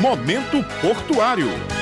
Momento Portuário.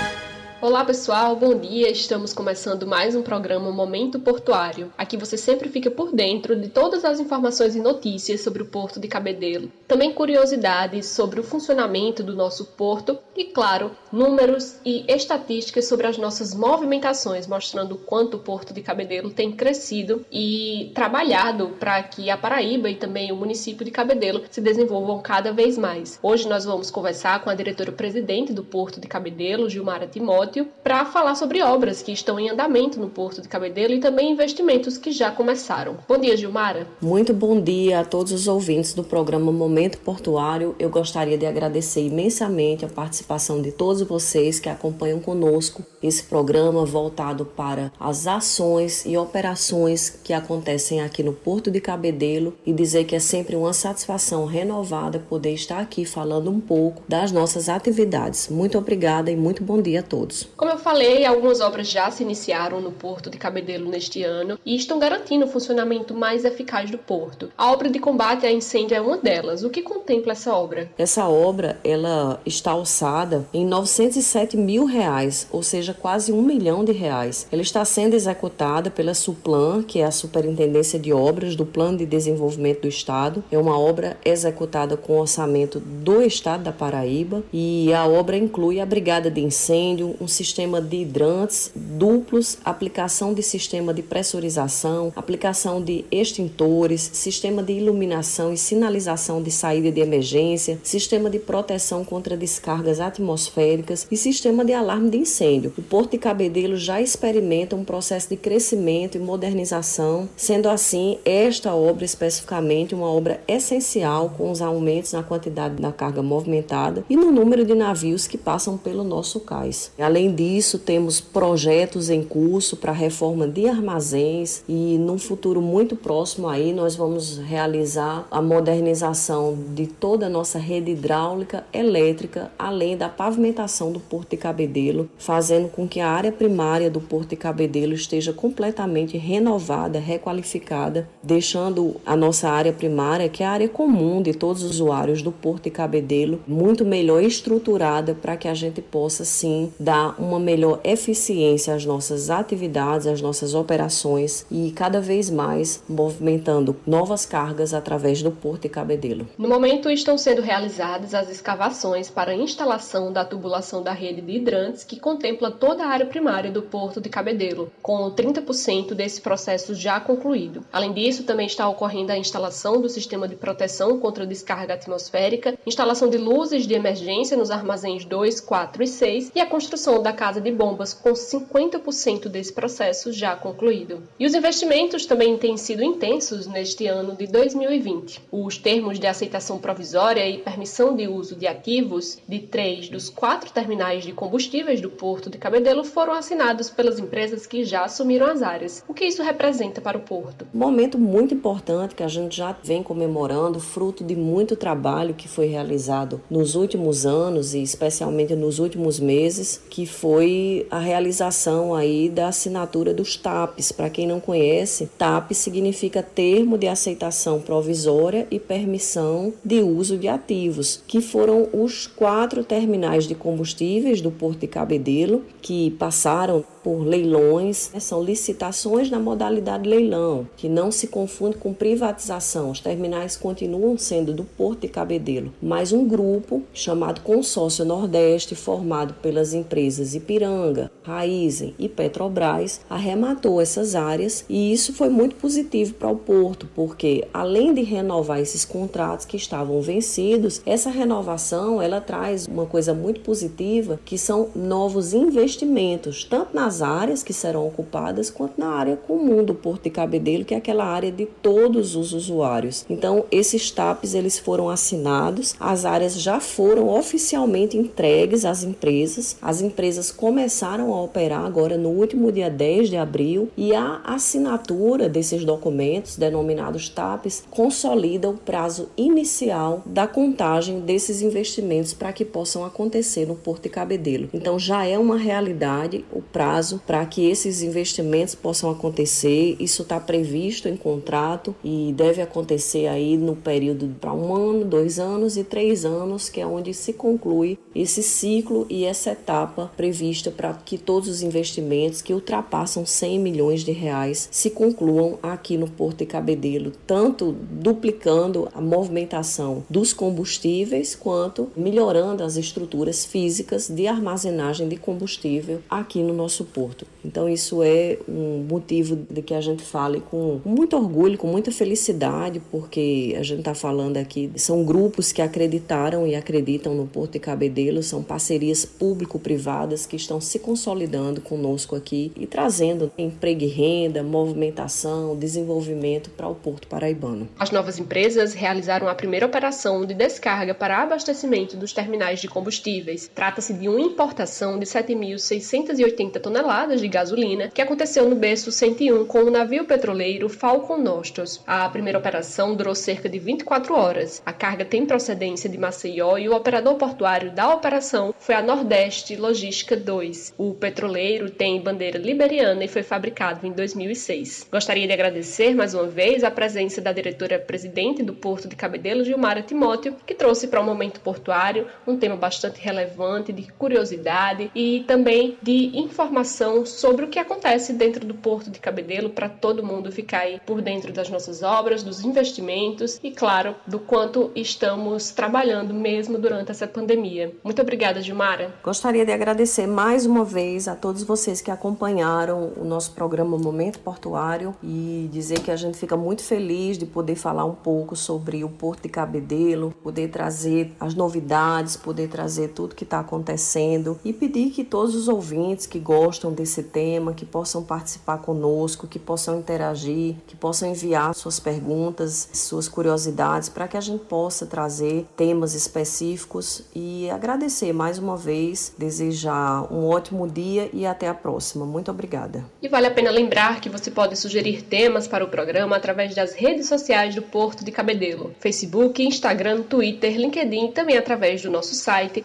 Olá pessoal, bom dia. Estamos começando mais um programa Momento Portuário. Aqui você sempre fica por dentro de todas as informações e notícias sobre o Porto de Cabedelo. Também curiosidades sobre o funcionamento do nosso porto e, claro, números e estatísticas sobre as nossas movimentações, mostrando quanto o Porto de Cabedelo tem crescido e trabalhado para que a Paraíba e também o município de Cabedelo se desenvolvam cada vez mais. Hoje nós vamos conversar com a diretora-presidente do Porto de Cabedelo, Gilmara Timóteo para falar sobre obras que estão em andamento no Porto de Cabedelo e também investimentos que já começaram. Bom dia, Gilmara. Muito bom dia a todos os ouvintes do programa Momento Portuário. Eu gostaria de agradecer imensamente a participação de todos vocês que acompanham conosco esse programa voltado para as ações e operações que acontecem aqui no Porto de Cabedelo e dizer que é sempre uma satisfação renovada poder estar aqui falando um pouco das nossas atividades. Muito obrigada e muito bom dia a todos. Como eu falei, algumas obras já se iniciaram no Porto de Cabedelo neste ano e estão garantindo o funcionamento mais eficaz do porto. A obra de combate a incêndio é uma delas. O que contempla essa obra? Essa obra ela está alçada em 907 mil reais, ou seja, quase um milhão de reais. Ela está sendo executada pela Suplan, que é a Superintendência de Obras do Plano de Desenvolvimento do Estado. É uma obra executada com orçamento do Estado da Paraíba e a obra inclui a Brigada de Incêndio, um sistema de hidrantes duplos, aplicação de sistema de pressurização, aplicação de extintores, sistema de iluminação e sinalização de saída de emergência, sistema de proteção contra descargas atmosféricas e sistema de alarme de incêndio. O Porto de Cabedelo já experimenta um processo de crescimento e modernização, sendo assim esta obra especificamente uma obra essencial com os aumentos na quantidade da carga movimentada e no número de navios que passam pelo nosso cais. Além Além disso, temos projetos em curso para reforma de armazéns e num futuro muito próximo aí nós vamos realizar a modernização de toda a nossa rede hidráulica elétrica, além da pavimentação do Porto de Cabedelo, fazendo com que a área primária do Porto de Cabedelo esteja completamente renovada, requalificada, deixando a nossa área primária, que é a área comum de todos os usuários do Porto de Cabedelo, muito melhor estruturada para que a gente possa sim dar uma melhor eficiência às nossas atividades, às nossas operações e cada vez mais movimentando novas cargas através do Porto de Cabedelo. No momento estão sendo realizadas as escavações para a instalação da tubulação da rede de hidrantes que contempla toda a área primária do Porto de Cabedelo, com 30% desse processo já concluído. Além disso, também está ocorrendo a instalação do sistema de proteção contra descarga atmosférica, instalação de luzes de emergência nos armazéns 2, 4 e 6 e a construção da Casa de Bombas, com 50% desse processo já concluído. E os investimentos também têm sido intensos neste ano de 2020. Os termos de aceitação provisória e permissão de uso de ativos de três dos quatro terminais de combustíveis do Porto de Cabedelo foram assinados pelas empresas que já assumiram as áreas. O que isso representa para o Porto? Um momento muito importante que a gente já vem comemorando, fruto de muito trabalho que foi realizado nos últimos anos e especialmente nos últimos meses, que foi a realização aí da assinatura dos TAPs. Para quem não conhece, TAP significa Termo de Aceitação Provisória e Permissão de Uso de Ativos, que foram os quatro terminais de combustíveis do Porto de Cabedelo que passaram por leilões, né? são licitações na modalidade leilão, que não se confunde com privatização. Os terminais continuam sendo do Porto de Cabedelo, mas um grupo chamado Consórcio Nordeste, formado pelas empresas Ipiranga, Raizen e Petrobras, arrematou essas áreas e isso foi muito positivo para o Porto, porque além de renovar esses contratos que estavam vencidos, essa renovação ela traz uma coisa muito positiva, que são novos investimentos, tanto nas nas áreas que serão ocupadas, quanto na área comum do Porto de Cabedelo, que é aquela área de todos os usuários. Então, esses TAPs eles foram assinados, as áreas já foram oficialmente entregues às empresas, as empresas começaram a operar agora no último dia 10 de abril e a assinatura desses documentos, denominados TAPs, consolida o prazo inicial da contagem desses investimentos para que possam acontecer no Porto de Cabedelo. Então, já é uma realidade o prazo prazo para que esses investimentos possam acontecer. Isso está previsto em contrato e deve acontecer aí no período para um ano, dois anos e três anos, que é onde se conclui esse ciclo e essa etapa prevista para que todos os investimentos que ultrapassam 100 milhões de reais se concluam aqui no Porto de Cabedelo, tanto duplicando a movimentação dos combustíveis quanto melhorando as estruturas físicas de armazenagem de combustível aqui no nosso porto. Então isso é um motivo de que a gente fale com muito orgulho, com muita felicidade, porque a gente está falando aqui são grupos que acreditaram e acreditam no Porto de Cabedelo, são parcerias público-privadas que estão se consolidando conosco aqui e trazendo emprego e renda, movimentação, desenvolvimento para o Porto Paraibano. As novas empresas realizaram a primeira operação de descarga para abastecimento dos terminais de combustíveis. Trata-se de uma importação de 7.680 toneladas de gasolina que aconteceu no berço 101 com o navio petroleiro Falcon Nostos. A primeira operação durou cerca de 24 horas. A carga tem procedência de Maceió e o operador portuário da operação foi a Nordeste Logística 2. O petroleiro tem bandeira liberiana e foi fabricado em 2006. Gostaria de agradecer mais uma vez a presença da diretora-presidente do Porto de Cabedelo, Gilmara Timóteo, que trouxe para o momento portuário um tema bastante relevante de curiosidade e também de informação sobre o que acontece dentro do Porto de Cabedelo para todo mundo ficar aí por dentro das nossas obras, dos investimentos e, claro, do quanto estamos trabalhando mesmo durante essa pandemia. Muito obrigada, Gilmara. Gostaria de agradecer mais uma vez a todos vocês que acompanharam o nosso programa Momento Portuário e dizer que a gente fica muito feliz de poder falar um pouco sobre o Porto de Cabedelo, poder trazer as novidades, poder trazer tudo que está acontecendo e pedir que todos os ouvintes que gostam desse tema, que possam participar conosco, que possam interagir, que possam enviar suas perguntas, suas curiosidades para que a gente possa trazer temas específicos e agradecer mais uma vez, desejar um ótimo dia e até a próxima. Muito obrigada. E vale a pena lembrar que você pode sugerir temas para o programa através das redes sociais do Porto de Cabedelo: Facebook, Instagram, Twitter, LinkedIn e também através do nosso site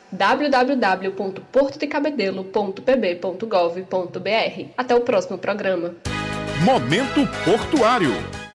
Até o próximo programa. Momento Portuário.